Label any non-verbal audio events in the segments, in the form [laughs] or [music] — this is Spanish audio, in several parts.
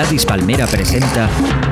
Gladys Palmera presenta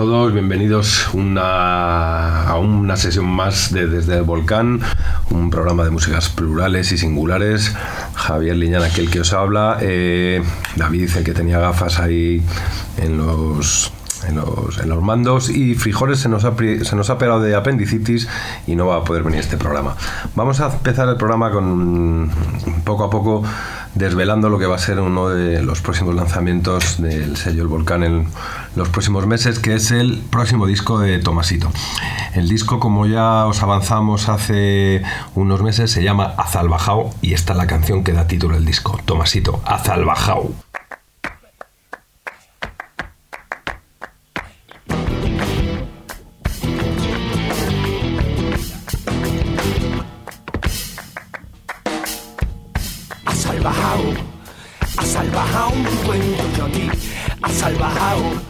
todos, bienvenidos a una sesión más de Desde el Volcán, un programa de músicas plurales y singulares. Javier Liñán, aquel que os habla, eh, David, el que tenía gafas ahí en los en los, en los, mandos y Frijoles se nos, ha, se nos ha pegado de apendicitis y no va a poder venir este programa. Vamos a empezar el programa con poco a poco desvelando lo que va a ser uno de los próximos lanzamientos del sello El Volcán en los próximos meses, que es el próximo disco de Tomasito. El disco, como ya os avanzamos hace unos meses, se llama Azalbajao y esta es la canción que da título al disco, Tomasito, Azalbajao. yo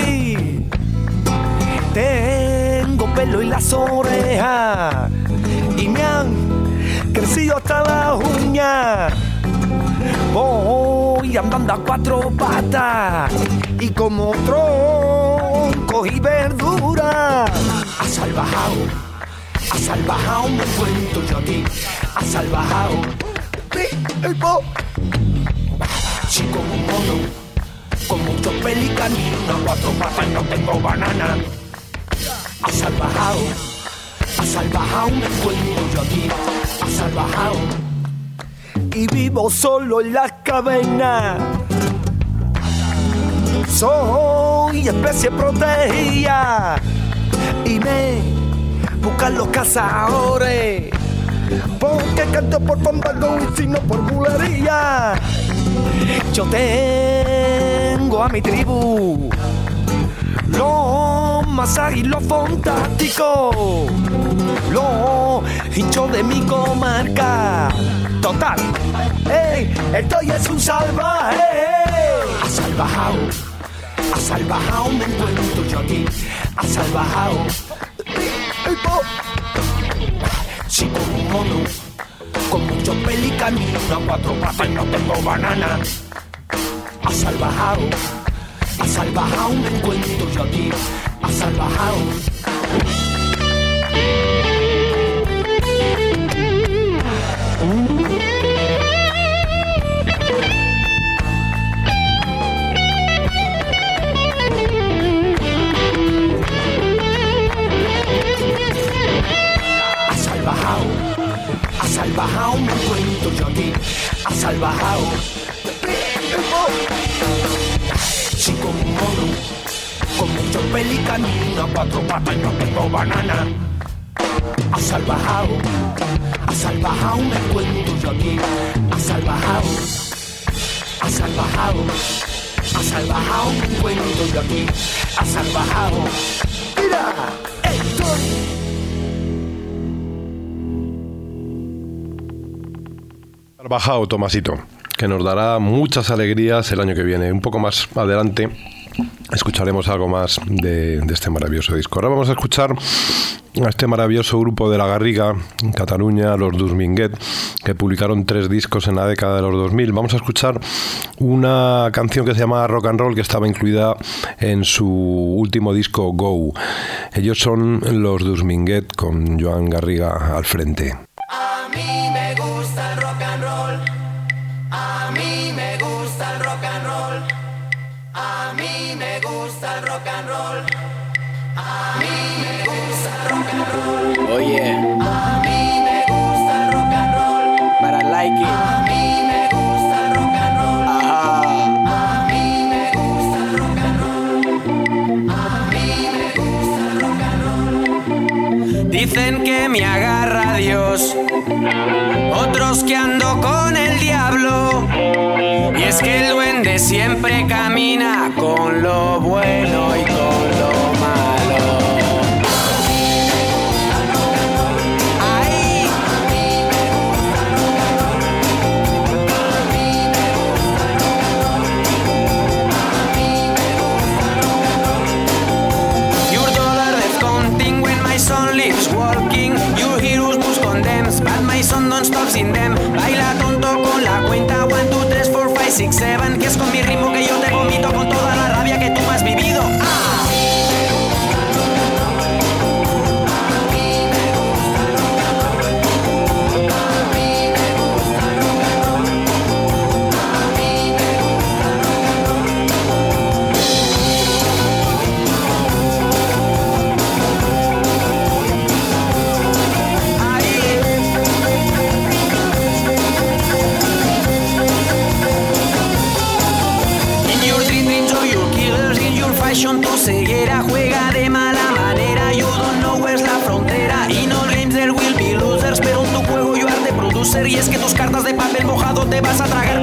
pelo y las orejas. Y me han crecido hasta las uñas. Voy andando a cuatro patas y como tronco y verdura. A salvajado, a salvajado me cuento yo a ti. A salvajado. Si como un mono, con mucho pelicanino, cuatro patas no tengo banana. A salvajado, a salvajado me cuento yo a ti. A salvajado. Y vivo solo en las cavernas soy especie protegida y me buscan los cazadores porque que canto por fandango y si no por bulería. Yo tengo a mi tribu lo más lo fantástico, lo hincho de mi comarca. Total, hey, estoy es un salvaje. A salvajao, a salvajao me encuentro yo aquí. A salvajao. Si como un mono, con mucho pelicamino, a cuatro patas no tengo banana. A salvajao a salvajao me encuentro yo aquí, a salvajao. Salvajao, a salvajao me encuentro yo aquí, a salvajao sí como un mono, con mucho pelicanino, cuatro patas y no tengo banana. A salvajao, a salvajao me encuentro yo aquí, a salvajao, a salvajao, a salvajao me encuentro yo aquí, a salvajao. Mira, estoy. Salvajao, Tomasito que nos dará muchas alegrías el año que viene. Un poco más adelante escucharemos algo más de, este maravilloso disco. Ahora vamos a escuchar a este maravilloso grupo de La Garriga, Cataluña, los Dusminguet, que publicaron tres discos en la década de los 2000. Vamos a escuchar una canción que se llama Rock and Roll, que estaba incluida en su último disco Go. Ellos son los Dusminguet con Joan Garriga al frente. A mí me gusta A mí me gusta el rock and roll. A mí me gusta el rock and roll. A mí me gusta el rock and roll. Oye. A mí me gusta el rock and roll. But I like it. A mí me gusta el rock and roll. Ajá. A mí me gusta el rock and roll. A mí me gusta el rock and roll. Dicen que me agarra Dios. Otros que ando con diablo. Y es que el duende siempre camina con lo bueno 3, 4, 5, 6, 7. Que es con mi ritmo que yo vas a tragar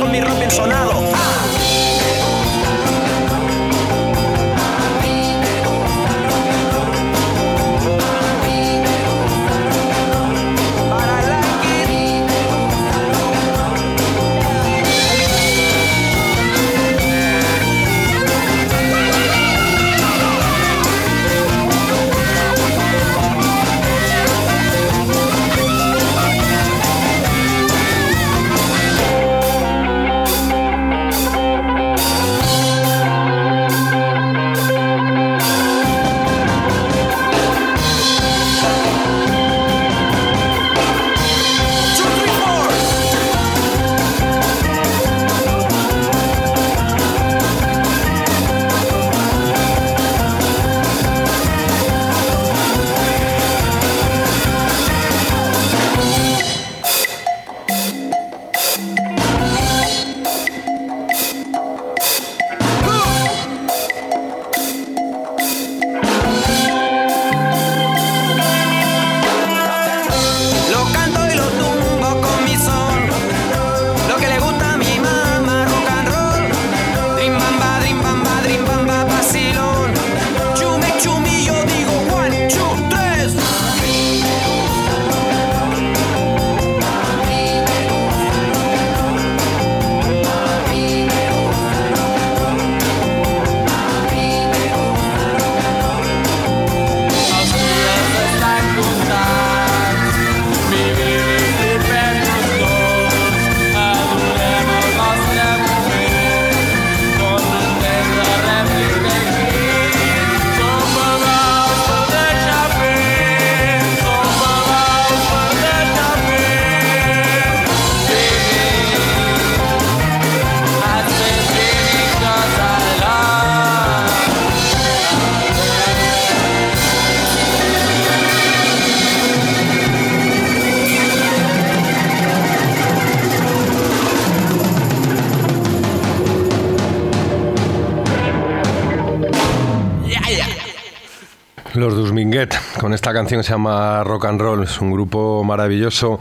Con esta canción que se llama Rock and Roll. Es un grupo maravilloso,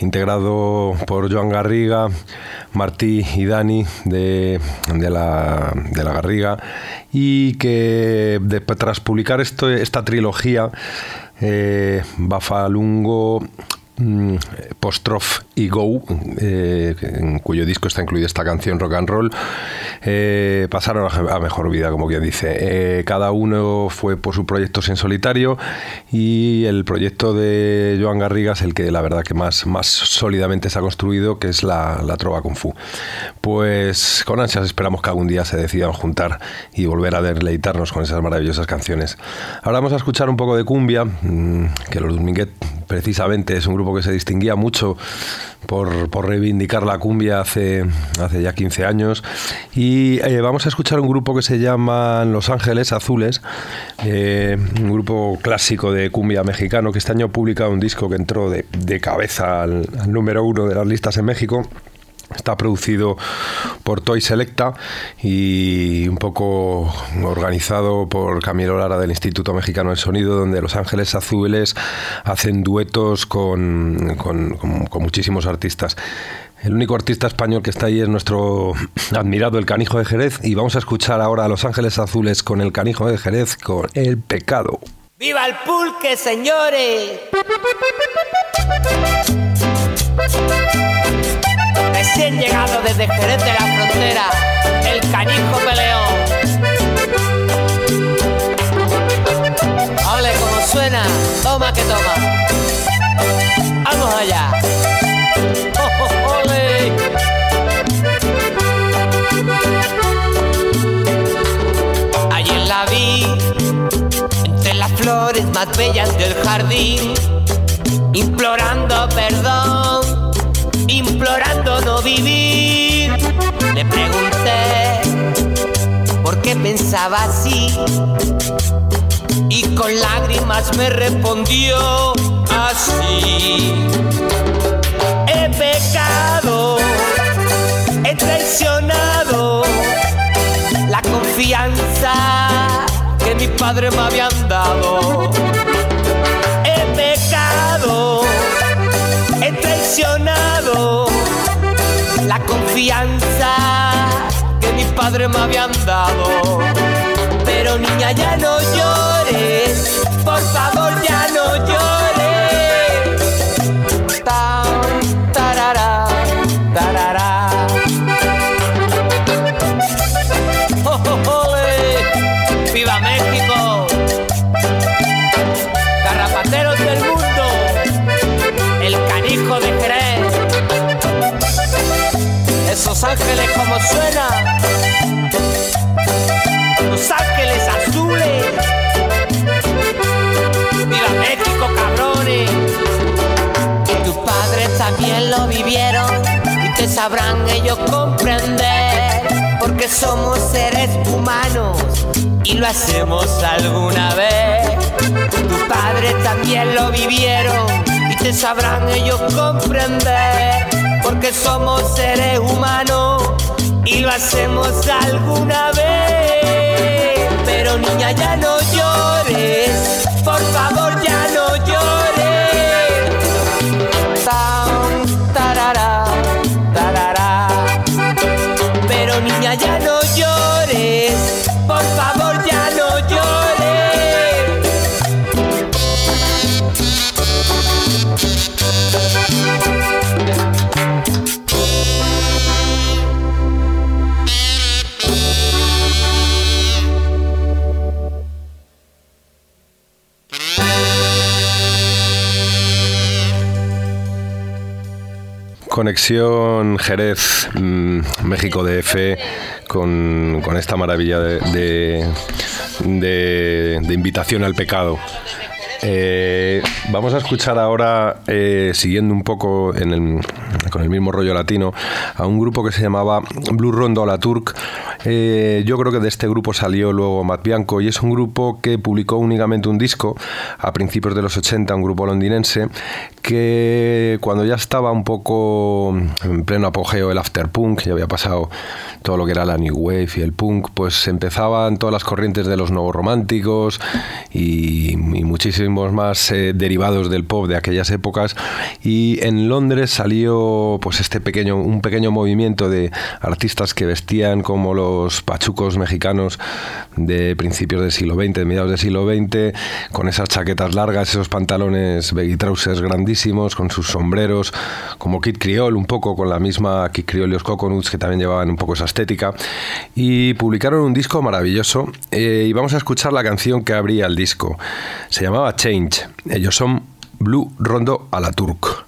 integrado por Joan Garriga, Martí y Dani de, la, Garriga, y que tras publicar esto, esta trilogía, eh, Bafalungo, Mm, Postrof y Go, eh, en cuyo disco está incluida esta canción Rock and Roll, eh, pasaron a mejor vida, como quien dice. Eh, cada uno fue por sus proyectos en solitario y el proyecto de Joan Garriga es el que la verdad que más, más sólidamente se ha construido, que es la, la Trova Kung Fu. Pues con ansias esperamos que algún día se decidan juntar y volver a deleitarnos con esas maravillosas canciones. Ahora vamos a escuchar un poco de cumbia, mm, que los Dominguet precisamente es un grupo que se distinguía mucho por, reivindicar la cumbia hace, hace ya 15 años. Y eh, vamos a escuchar un grupo que se llama Los Ángeles Azules, eh, un grupo clásico de cumbia mexicano que este año ha publicado un disco que entró de, cabeza al número uno de las listas en México. Está producido por Toy Selecta y un poco organizado por Camilo Lara del Instituto Mexicano del Sonido, donde Los Ángeles Azules hacen duetos con, muchísimos artistas. El único artista español que está ahí es nuestro admirado El Canijo de Jerez y vamos a escuchar ahora a Los Ángeles Azules con El Canijo de Jerez con El Pecado. ¡Viva el pulque, señores! Recién llegado desde Jerez de la Frontera, el canijo peleón. Ole, como suena, toma que toma. Vamos allá. Ayer la vi entre las flores más bellas del jardín, implorando perdón implorando no vivir. Le pregunté por qué pensaba así y con lágrimas me respondió así. He pecado, he traicionado la confianza que mis padres me habían dado. La confianza que mis padres me habían dado. Pero niña, ya no llores, por favor, ya no llores. Ángeles como suena. Los ángeles azules. Viva México, cabrones. Y tus padres también lo vivieron y te sabrán ellos comprender. Porque somos seres humanos y lo hacemos alguna vez. Tus padres también lo vivieron sabrán ellos comprender, porque somos seres humanos y lo hacemos alguna vez. Pero niña, ya no llores, por favor, Conexión Jerez, mm, México DF, con, con esta maravilla de, de, invitación al pecado. Eh, vamos a escuchar ahora, eh, siguiendo un poco con el mismo rollo latino, a un grupo que se llamaba Blue Rondo La Turk. Eh, yo creo que de este grupo salió luego Matt Bianco y es un grupo que publicó únicamente un disco a principios de los 80, un grupo londinense, que cuando ya estaba un poco en pleno apogeo el afterpunk, ya había pasado todo lo que era la new wave y el punk, pues empezaban todas las corrientes de los nuevos románticos y, y muchísimos más eh, derivados del pop de aquellas épocas y en Londres salió pues este pequeño un pequeño movimiento de artistas que vestían como los pachucos mexicanos de principios del siglo XX, de mediados del siglo XX, con esas chaquetas largas, esos pantalones baggy trousers grandísimos, con sus sombreros, como Kid Creole, un poco con la misma Kid Creole y los Coconuts, que también llevaban un poco esa estética, y publicaron un disco maravilloso, eh, y vamos a escuchar la canción que abría el disco. Se llamaba Change. Ellos son Blue Rondo a la Turk.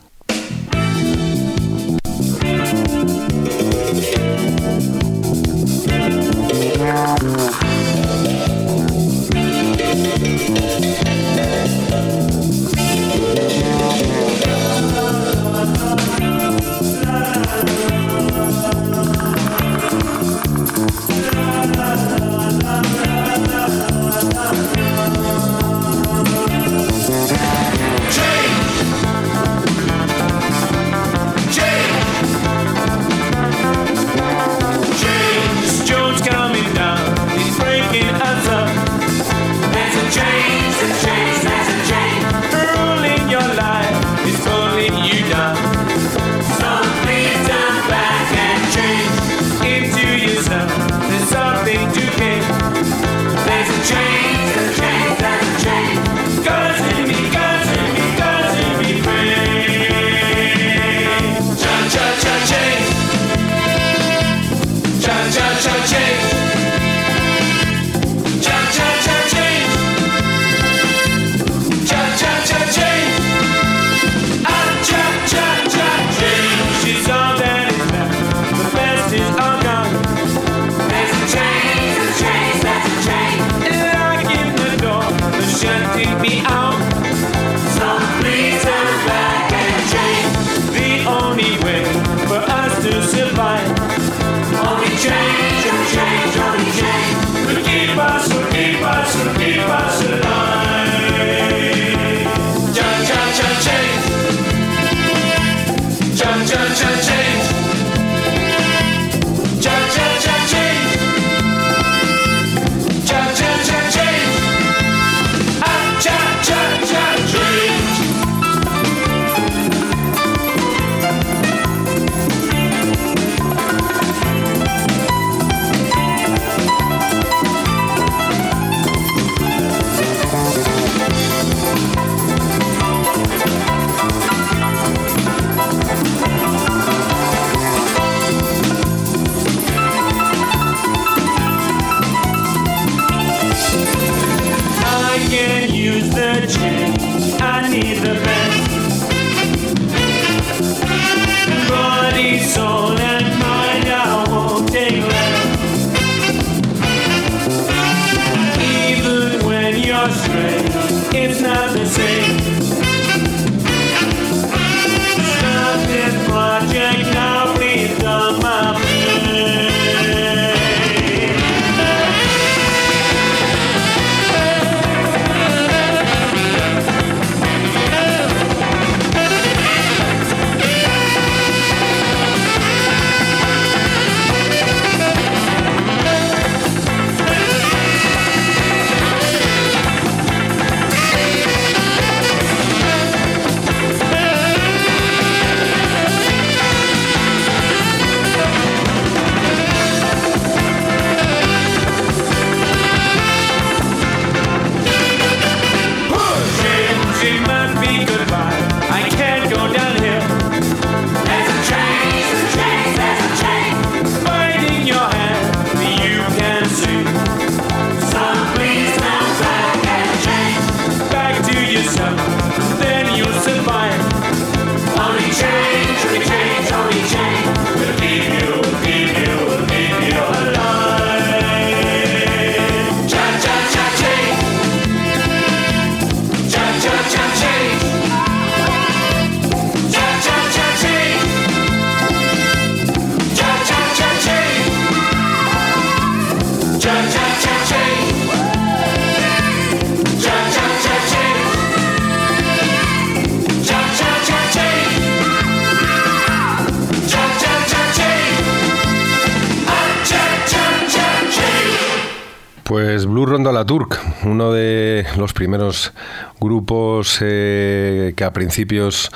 Los primeros grupos eh, que a principios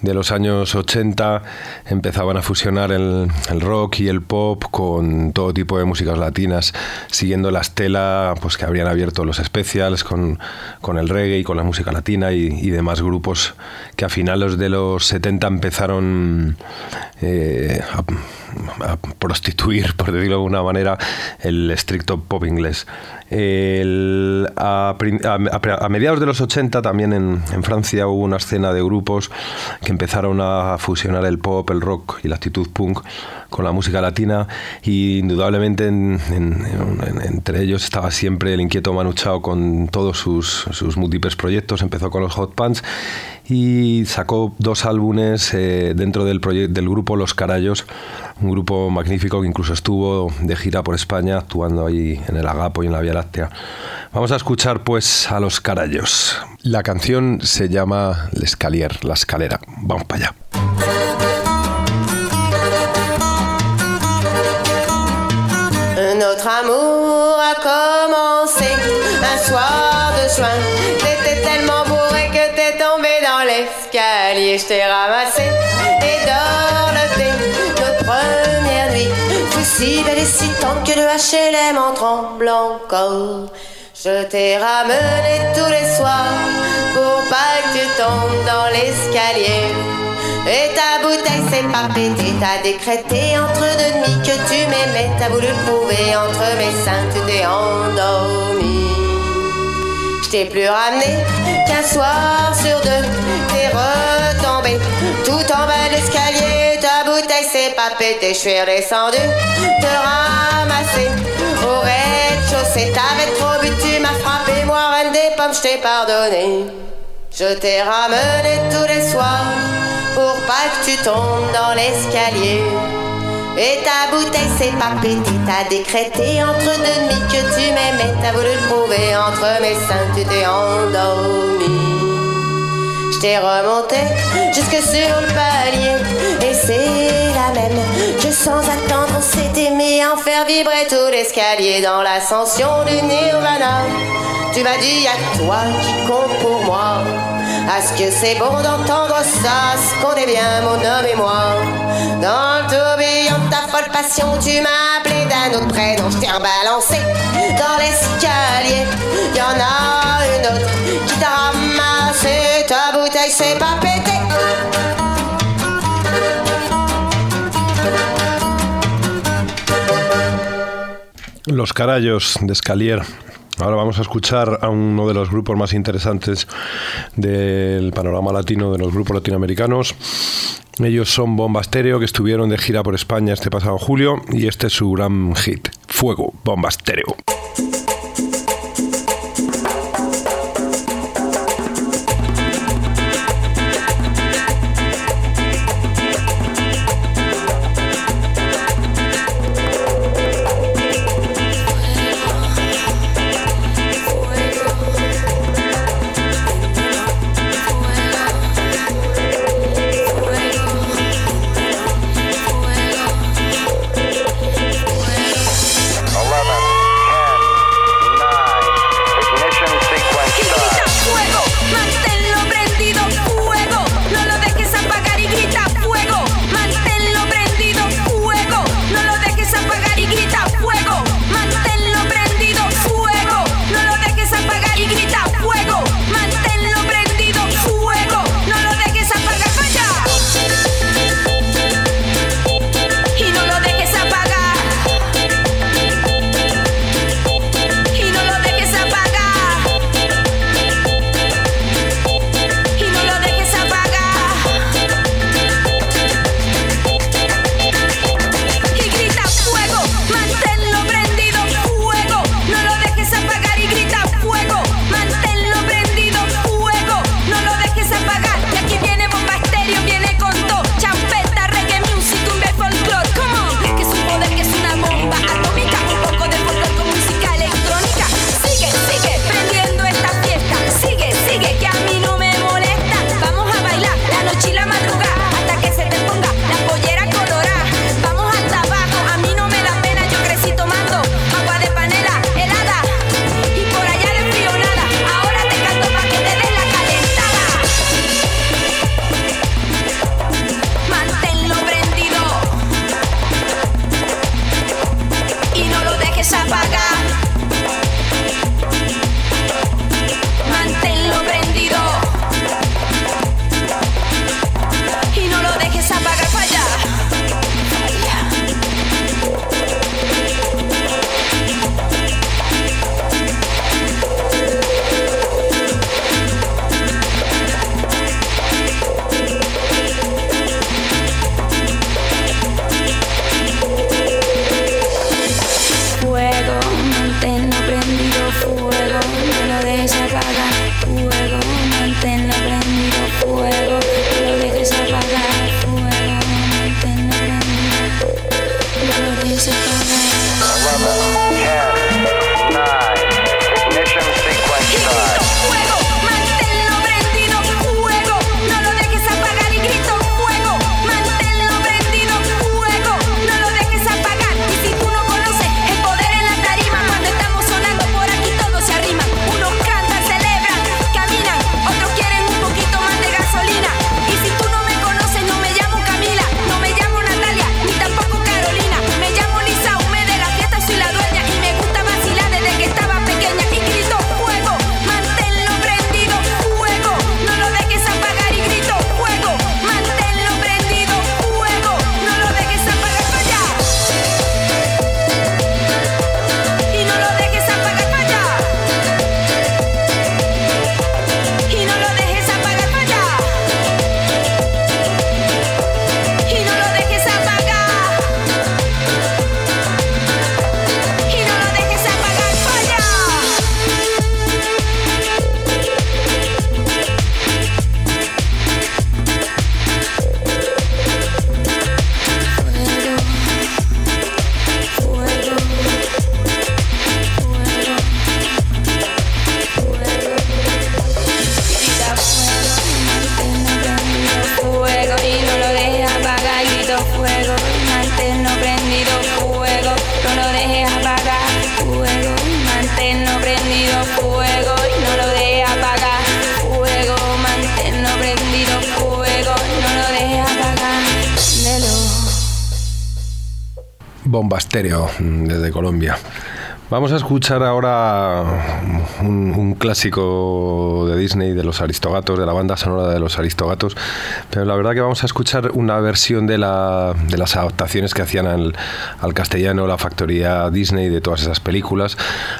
de los años 80 empezaban a fusionar el, rock y el pop con todo tipo de músicas latinas, siguiendo la estela pues, que habrían abierto los specials con, con el reggae y con la música latina y, demás grupos que a finales de los 70 empezaron eh, a, prostituir, [laughs] por decirlo de alguna manera, el estricto pop inglés. A, mediados de los 80 también en, en, Francia hubo una escena de grupos que empezaron a fusionar el pop, el rock y la actitud punk con la música latina y indudablemente en, en, entre ellos estaba siempre el inquieto Manu Chao con todos sus, sus múltiples proyectos, empezó con los Hot Pants y sacó dos álbumes eh, dentro del, del grupo Los Carayos, un grupo magnífico que incluso estuvo de gira por España actuando ahí en el Agapo y en la Vía Láctea. Vamos a escuchar pues a Los Carayos. La canción se llama L'Escalier, la escalera. Vamos para allá. Notre amour a commencé un soir de juin. T'étais tellement bourré que t'es tombé dans l'escalier. Je t'ai ramassé et dorloté notre première nuit. Fut si belle et si tendre que le HLM en tremble encore. Je t'ai ramené tous les soirs pour pas que tu tombes dans l'escalier. Et ta bouteille s'est pas pétée, t'as décrété entre deux demi que tu m'aimais, t'as voulu le prouver entre mes seins, tu t'es endormi. Je t'ai plus ramené qu'un soir sur deux, t'es retombé tout en bas de l'escalier, ta bouteille s'est pas pétée, je suis redescendu, te ramasser au rez-de-chaussée, t'avais trop bu, tu m'as frappé, moi reine des pommes, je t'ai pardonné. Je t'ai ramené tous les soirs pour pas que tu tombes dans l'escalier. Et ta bouteille s'est pas pétée, t'as décrété entre deux demi que tu m'aimais, t'as voulu le prouver entre mes seins, tu t'es endormi. Je t'ai remonté jusque sur le palier, et c'est la même que sans attendre on s'était mis à en faire vibrer tout l'escalier dans l'ascension du Nirvana. Tu m'as dit que toi qui compte pour moi. Est-ce que c'est bon d'entendre ça? Ce qu'on est bien, mon homme et moi? Dans le tourbillon de ta folle passion, tu m'as appelé d'un autre prénom. Je t'ai rebalancé dans l'escalier. Y'en a une autre qui t'a ramassé. Ta bouteille s'est pas pétée. Los Carayos de Escalier. Ahora vamos a escuchar a uno de los grupos más interesantes del panorama latino, de los grupos latinoamericanos. Ellos son Bomba Estéreo, que estuvieron de gira por España este pasado julio, y este es su gran hit, Fuego, Bomba Estéreo. Music around. Vamos a escuchar ahora un, clásico de Disney de los Aristogatos, de la banda sonora de los Aristogatos, pero la verdad que vamos a escuchar una versión de, la- de las adaptaciones que hacían al, al castellano la factoría Disney de todas esas películas.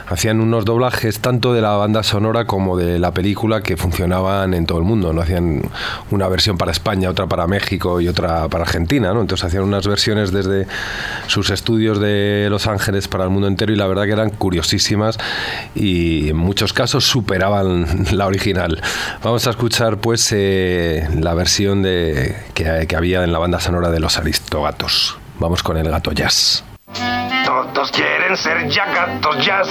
Hacían unos doblajes tanto de la banda sonora como de la película que funcionaban en todo el mundo. No hacían una versión para España, otra para México y otra para Argentina, ¿no? Entonces hacían unas versiones desde sus estudios de Los Ángeles para el mundo entero y la verdad que eran curiosísimas y en muchos casos superaban la original. Vamos a escuchar pues eh, la versión de, que, que había en la banda sonora de Los Aristogatos. Vamos con el gato jazz. Todos quieren ser ya gatos jazz,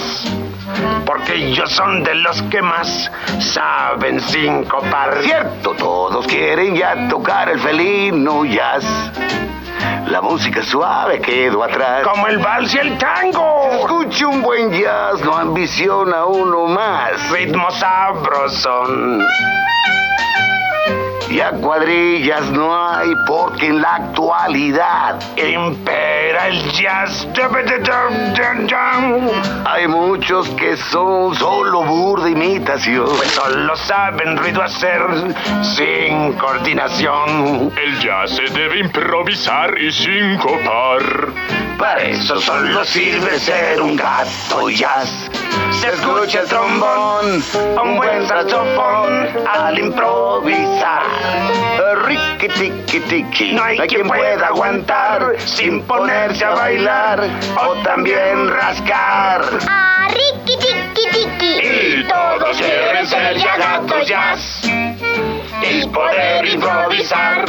porque ellos son de los que más saben sincopar. Cierto, todos quieren ya tocar el felino jazz. La música suave quedó atrás. Como el vals y el tango. Escuche un buen jazz, no ambiciona uno más. Ritmo sabrosón. Y a cuadrillas no hay porque en la actualidad Impera el jazz. hay muchos que son solo burda imitación. Pues solo saben ruido hacer sin coordinación. El jazz se debe improvisar y sincopar. Para eso solo sirve ser un gato jazz. Se escucha el trombón, un buen saxofón al improvisar. Ricky tiki tiki. No hay quien pueda aguantar sin ponerse a bailar o también rascar. Ah, Ricky Tiki Tiki. Y todos quieren ser ya gatos jazz y poder improvisar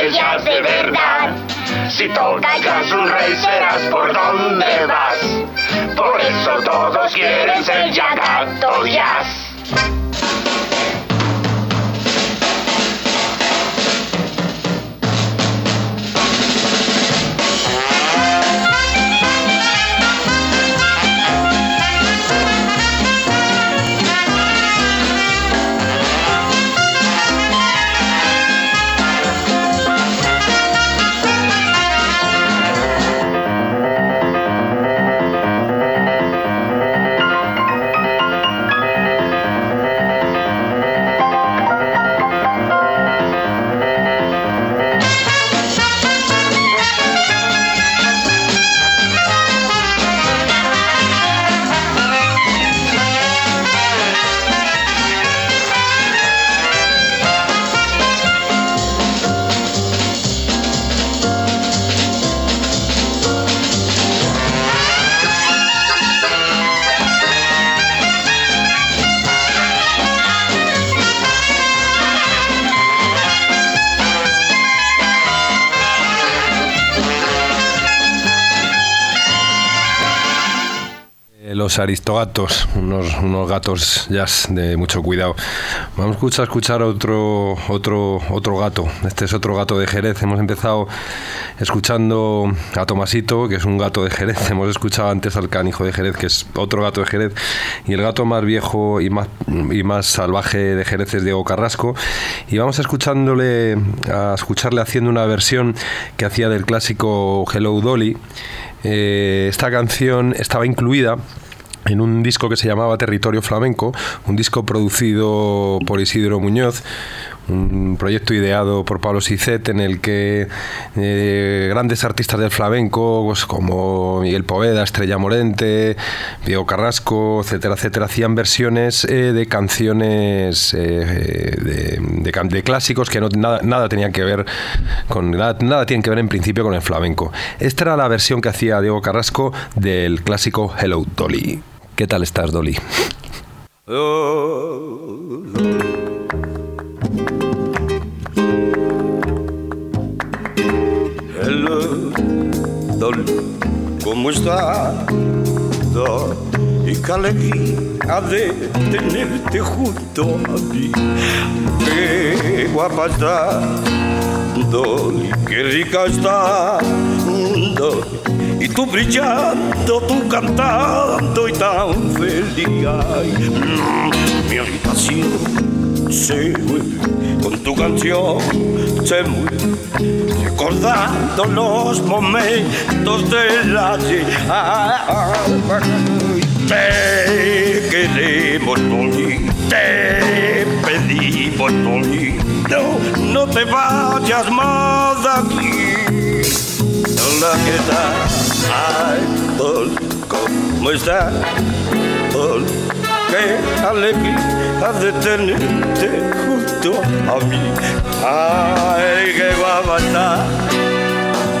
el jazz de verdad. Si tocas un rey serás por donde vas. Por eso todos quieren ser ya gatos jazz. Los aristogatos, unos, unos gatos jazz de mucho cuidado. Vamos a escuchar, otro, otro, otro gato. Este es otro gato de Jerez. Hemos empezado escuchando a Tomasito, que es un gato de Jerez. [laughs] Hemos escuchado antes al canijo de Jerez, que es otro gato de Jerez. Y el gato más viejo y más, y más salvaje de Jerez es Diego Carrasco. Y vamos a escuchándole, a escucharle haciendo una versión que hacía del clásico Hello Dolly. Eh, esta canción estaba incluida en un disco que se llamaba Territorio Flamenco, un disco producido por Isidro Muñoz, un proyecto ideado por Pablo Sicet en el que eh, grandes artistas del flamenco pues, como Miguel Poveda, Estrella Morente, Diego Carrasco, etcétera, etcétera, hacían versiones eh, de canciones eh, de, clásicos que no, nada, nada tenían que ver con nada, nada tienen que ver en principio con el flamenco. Esta era la versión que hacía Diego Carrasco del clásico Hello Dolly. ¿Qué tal estás, Dolly? Dolly, ¿cómo está? Do- Y qué alegría de tenerte junto a mí. Qué guapa está, Dolly, qué rica está. Dolly, y tú brillando, tú cantando y tan feliz. Ay, mm, mi habitación se mueve con tu canción, se mueve recordando los momentos del ayer. Ay, Te queremos, Dolly, te pedimos, Dolly, no, no te vayas más de aquí. Hola, ¿qué tal? Ay, ¿cómo? Dolly, qué alegría de tenerte junto a mí. Ay, qué guapa está,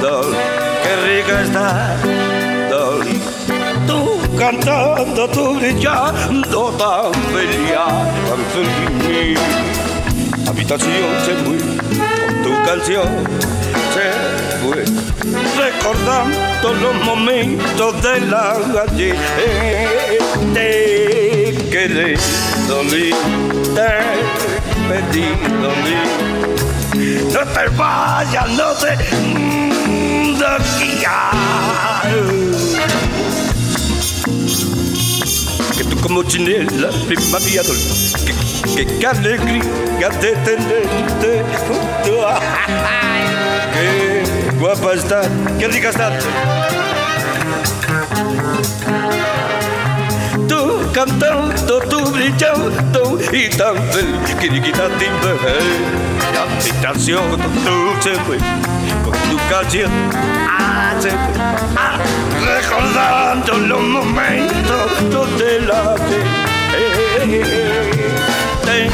Dolly, qué rica está, Dolly. Tú cantando, tú brillando tan feliz, tan feliz. Mi habitación se fue con tu canción, se recordando los momentos de la ayer. Te quedé dolí, te pedí dolí. No te vayas, no te. Que tú como chinela, prima mía. Que, que, que alegría de tenerte junto a... [laughs] Guapa está, qué rica está. Tú cantando, tú brillando y tan feliz. Quiriquita timbre, la habitación se fue con tu canción. Ah, se fue. Ah, recordando los momentos de la te,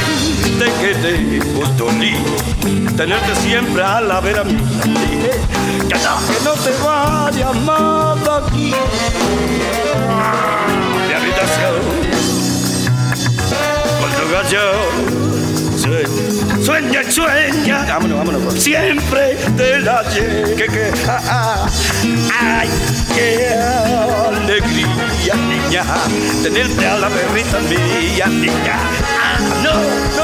te quedé justo ni tenerte siempre a la vera mía. Que no, que no te vayas más de aquí. Mi habitación canción. Sueña, sueña, y sueña. Vámonos, vámonos. Siempre del ayer. Que, que, ah, ah. Ay, qué alegría, niña. Tenerte a la perrita mía, niña. Ah, no, no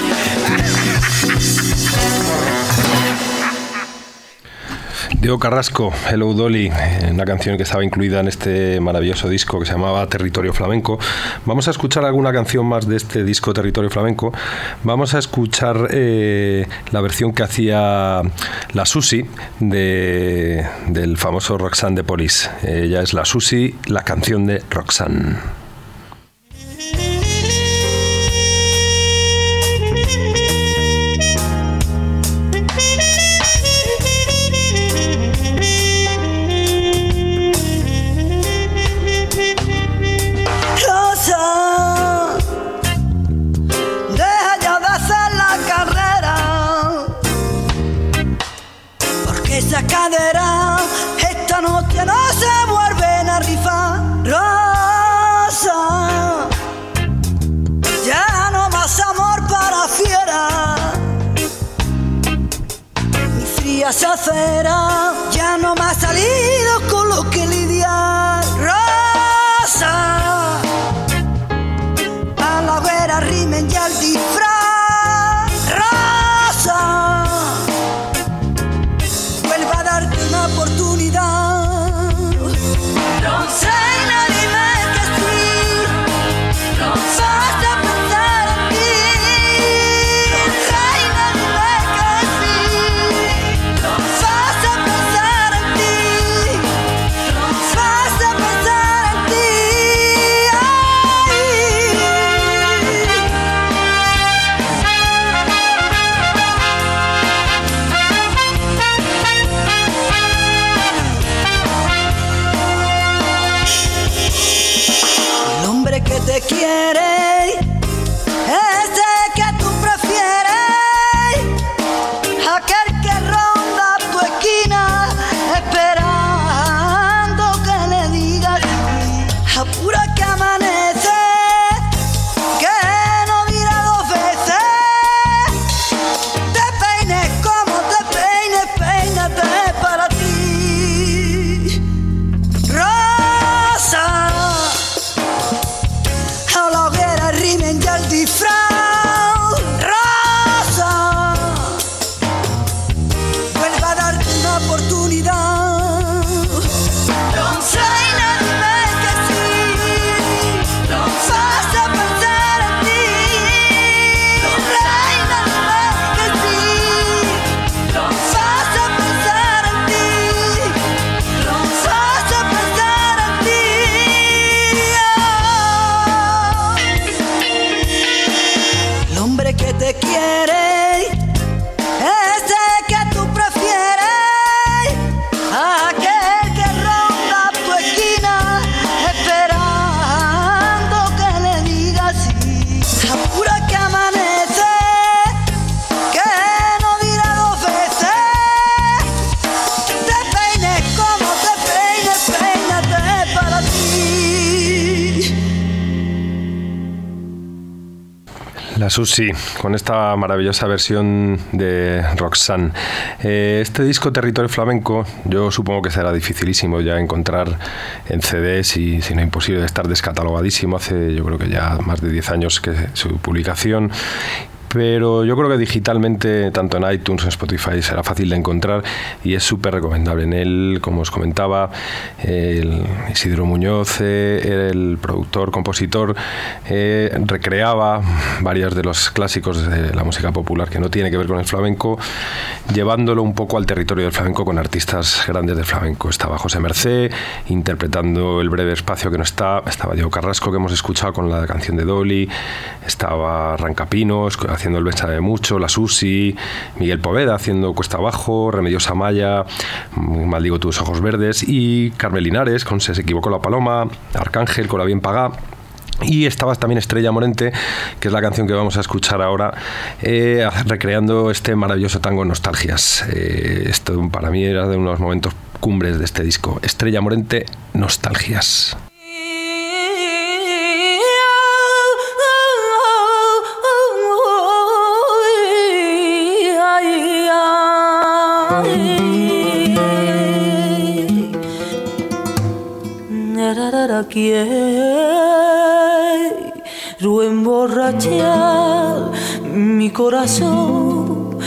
Diego Carrasco, Hello Dolly, eh, una canción que estaba incluida en este maravilloso disco que se llamaba Territorio Flamenco. Vamos a escuchar alguna canción más de este disco Territorio Flamenco. Vamos a escuchar eh, la versión que hacía la Susi de, del famoso Roxanne de Police. Ella es la Susi, la canción de Roxanne. La Susi, con esta maravillosa versión de Roxanne. Eh, este disco Territorio Flamenco, yo supongo que será dificilísimo ya encontrar en CDs y si no imposible de estar descatalogadísimo. Hace yo creo que ya más de 10 años que su publicación pero yo creo que digitalmente, tanto en iTunes, en Spotify, será fácil de encontrar y es súper recomendable. En él, como os comentaba, el Isidro Muñoz, eh, el productor, compositor, eh, recreaba varios de los clásicos de la música popular que no tiene que ver con el flamenco, llevándolo un poco al territorio del flamenco con artistas grandes del flamenco. Estaba José Mercé interpretando el breve espacio que no está, estaba Diego Carrasco que hemos escuchado con la canción de Dolly, estaba Rancapino haciendo el de Mucho, La Susi, Miguel Poveda haciendo Cuesta Abajo, Remedios Amaya, mm, Maldigo tus ojos verdes y Carmen Linares con Se se equivocó la paloma, Arcángel con La bien pagá. Y estaba también Estrella Morente, que es la canción que vamos a escuchar ahora, eh, recreando este maravilloso tango Nostalgias. Eh, esto para mí era de unos momentos cumbres de este disco. Estrella Morente, Nostalgias. Quiero emborrachar mi corazón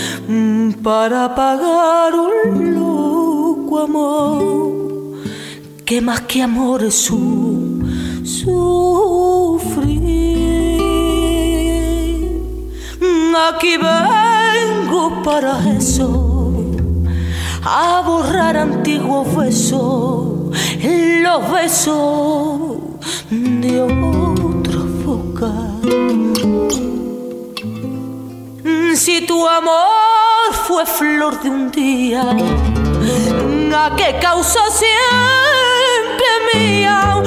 para pagar un loco amor que más que amor es un sufrir. Aquí vengo para eso, a borrar antiguos besos los besos de otra boca. Si tu amor fue flor de un día, ¿a qué causa siempre mía?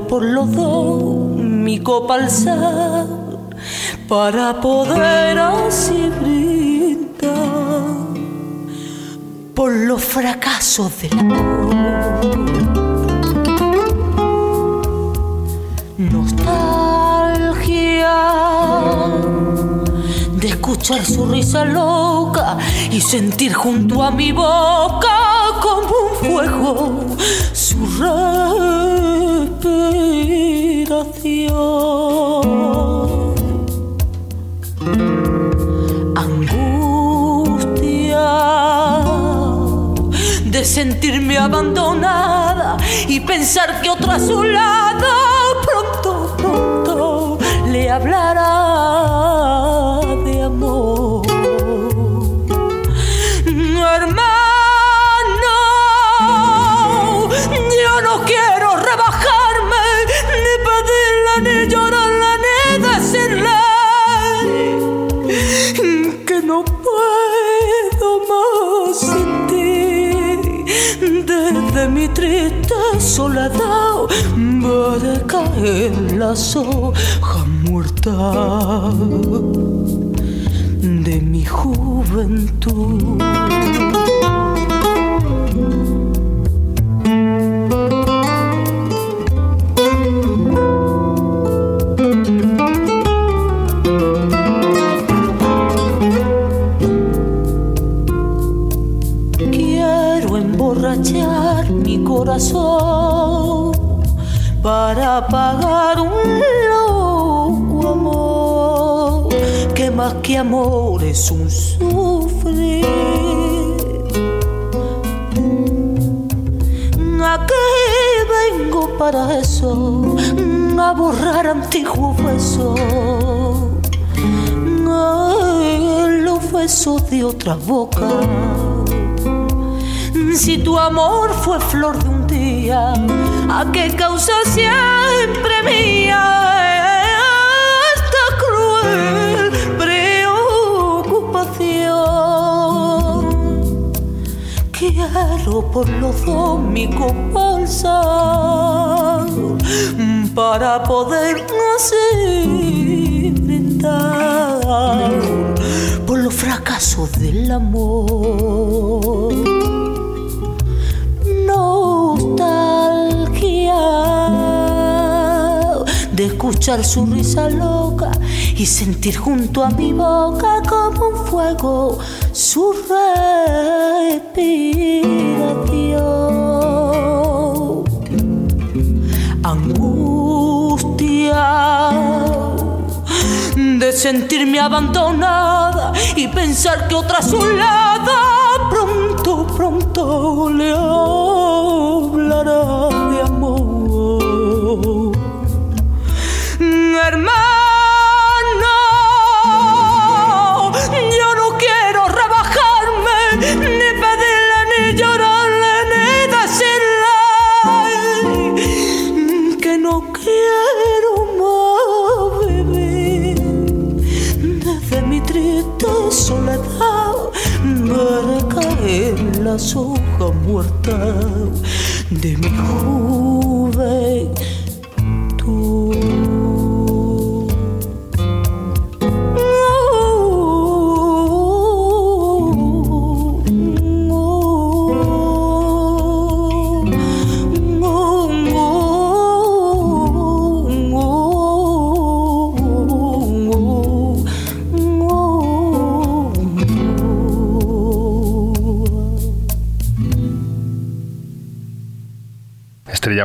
Por los dos mi copa alzar para poder así brindar por los fracasos del amor. Nostalgia de escuchar su risa loca y sentir junto a mi boca como un fuego su respiración. Angustia de sentirme abandonada y pensar que otra a su lado pronto, pronto le hablará soledad va a caer la soja muerta de mi juventud. Para pagar un loco amor que más que amor es un sufrir. Aquí vengo para eso, a borrar antiguos besos, los besos de otra boca. Si tu amor fue flor de ¿a qué causa siempre mía esta cruel preocupación? Quiero por los dos mi alzar para poder así brindar por los fracasos fracaso del amor. Escuchar su risa loca y sentir junto a mi boca como un fuego su respiración. Angustia de sentirme abandonada y pensar que otra soledad pronto, pronto le hablará de amor. Caer las hojas muertas de mi juventud.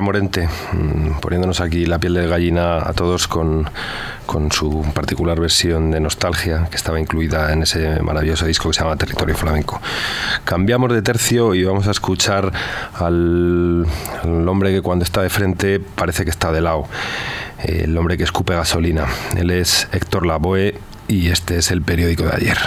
Morente, mm, poniéndonos aquí la piel de gallina a todos con, con su particular versión de Nostalgia, que estaba incluida en ese maravilloso disco que se llama Territorio Flamenco. Cambiamos de tercio y vamos a escuchar al, al hombre que cuando está de frente parece que está de lado, el hombre que escupe gasolina. Él es Héctor Lavoe y este es el periódico de ayer.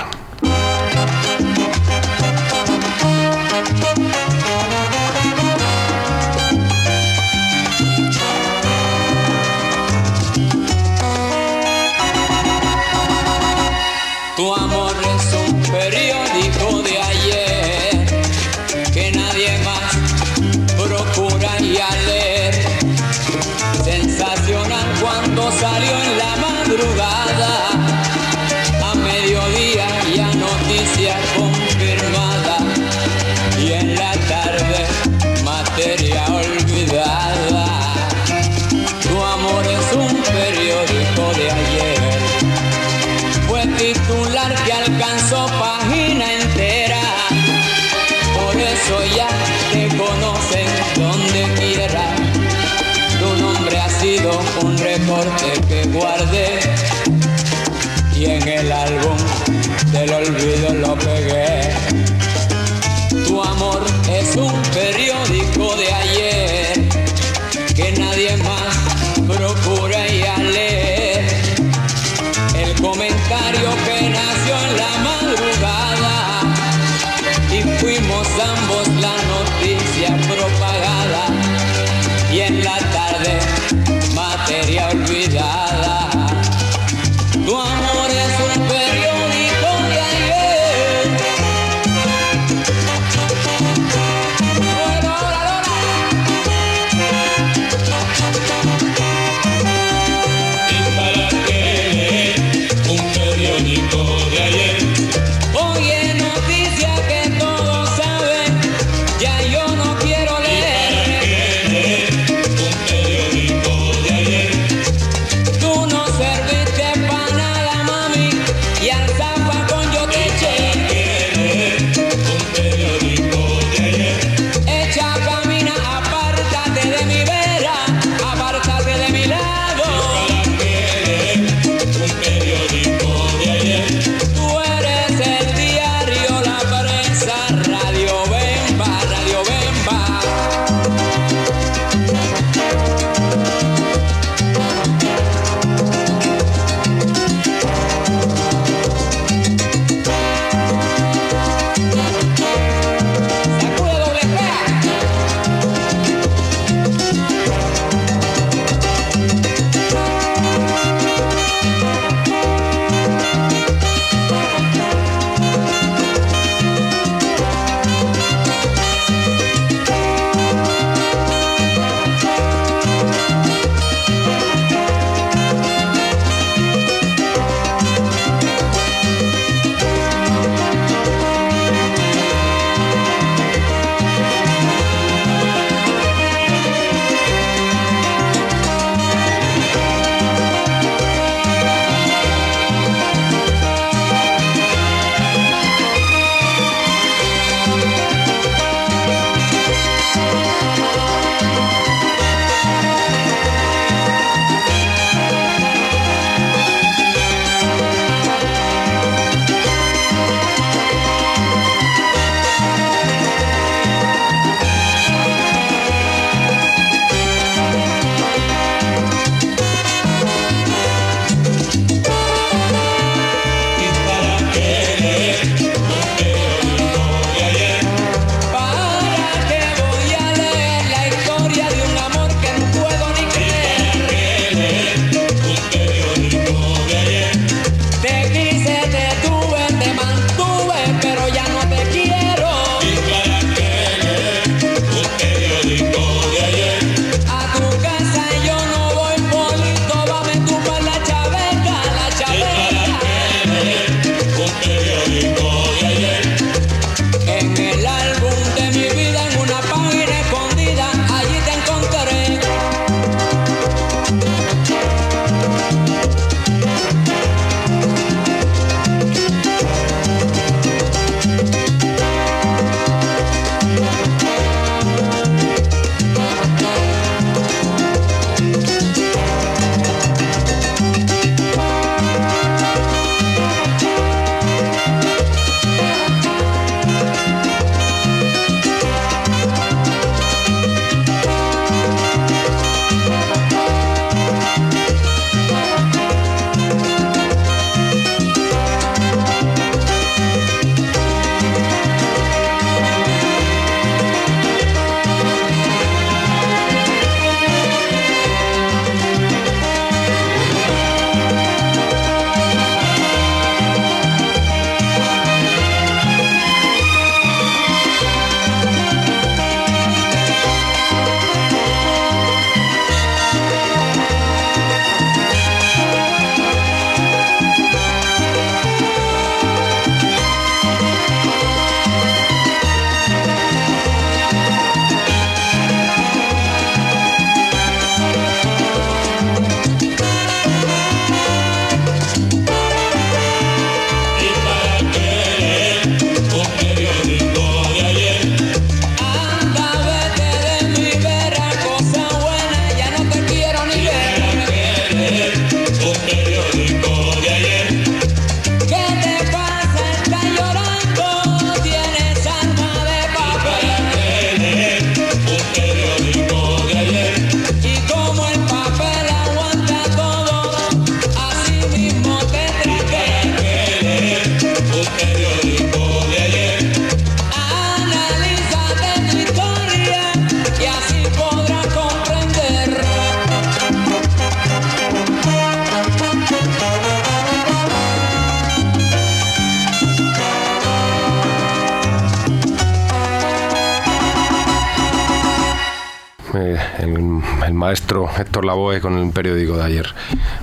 Héctor Lavoe con el periódico de ayer.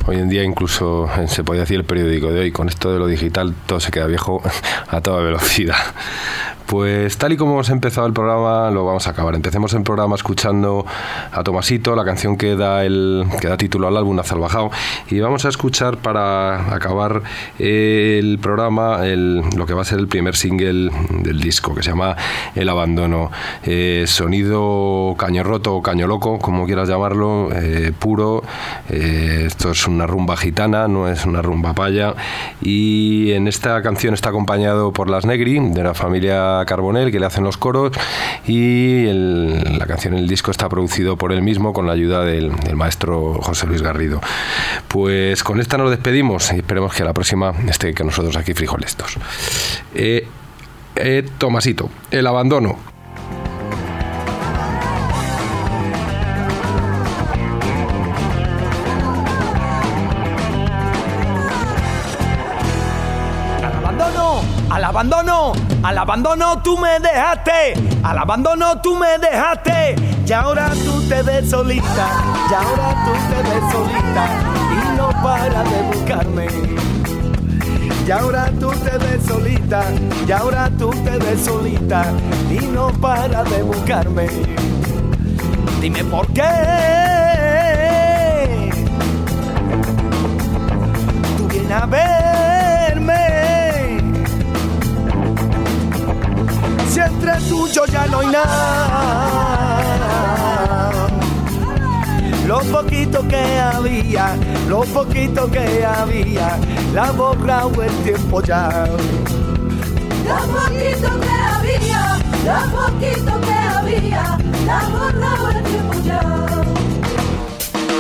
Hoy en día incluso eh, se podría decir el periódico de hoy. Con esto de lo digital todo se queda viejo [laughs] a toda velocidad. Pues tal y como hemos empezado el programa, lo vamos a acabar. Empecemos el programa escuchando a Tomasito, la canción que da, el, que da título al álbum Azalbajao. Y vamos a escuchar para acabar el programa el- lo que va a ser el primer single del disco, que se llama El Abandono. Eh, sonido caño roto o caño loco, como quieras llamarlo, eh, puro. Eh, esto es una rumba gitana, no es una rumba paya. Y en esta canción está acompañado por Las Negri, de la familia Carbonell, que le hacen los coros. Y la canción, el disco está producido por él mismo con la ayuda del, maestro José Luis Garrido. Pues con esta nos despedimos y esperemos que a la próxima esté con nosotros aquí Frijolestos. Eh, eh, Tomasito, el abandono. Abandono, al abandono, tú me dejaste, al abandono tú me dejaste, y ahora tú te ves solita, y ahora tú te ves solita, y no para de buscarme. Y ahora tú te ves solita, y ahora tú te ves solita, y no para de buscarme. Dime por qué. Tú vienes a verme. Si entre tuyo ya no hay nada. Lo poquito que había, lo poquito que había, la borrado el tiempo ya. Lo poquito que había, lo poquito que había, la borraba el tiempo ya.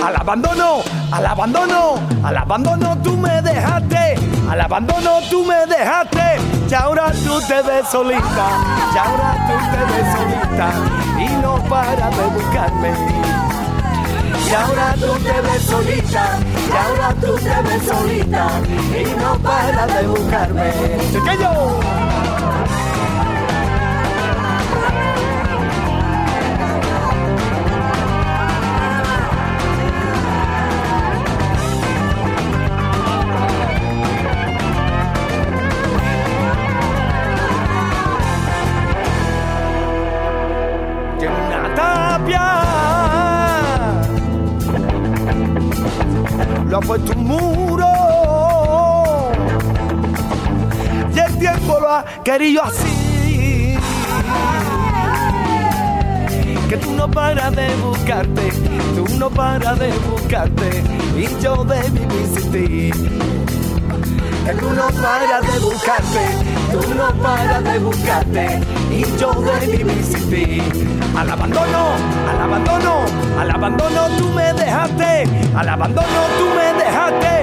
Al abandono, al abandono, al abandono tú me dejaste, al abandono tú me dejaste, y ahora tú te ves solita, y ahora tú te ves solita, y no para de buscarme. Y ahora tú te ves solita, y ahora tú te ves solita, y no para de buscarme. Ha puesto un muro. Y el tiempo lo ha querido así. Que tú no paras de buscarte tú no paras de buscarte. Y yo de vivir sin que tú no paras de buscarte, tú no paras de buscarte y yo de vivir sin. Al abandono, al abandono, al abandono tú me dejaste, al abandono tú me dejaste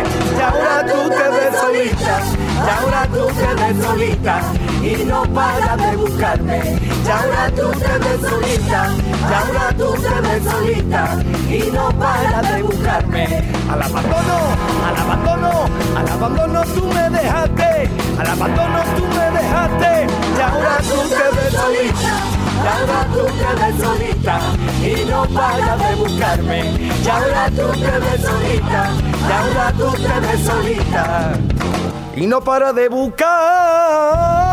ahora tú te ves solita, y ahora tú te ves solita y no paras de buscarme, y ahora tú te ves solita, y ahora tú te ves solita y no paras de buscarme. Al abandono, al abandono, al abandono tú me dejaste, al abandono tú me dejaste, y ahora tú te ves solita, y ahora tú te ves solita, y no paras de buscarme, y ahora tú te ves solita, y ahora tú te ves solita, y no para de buscar.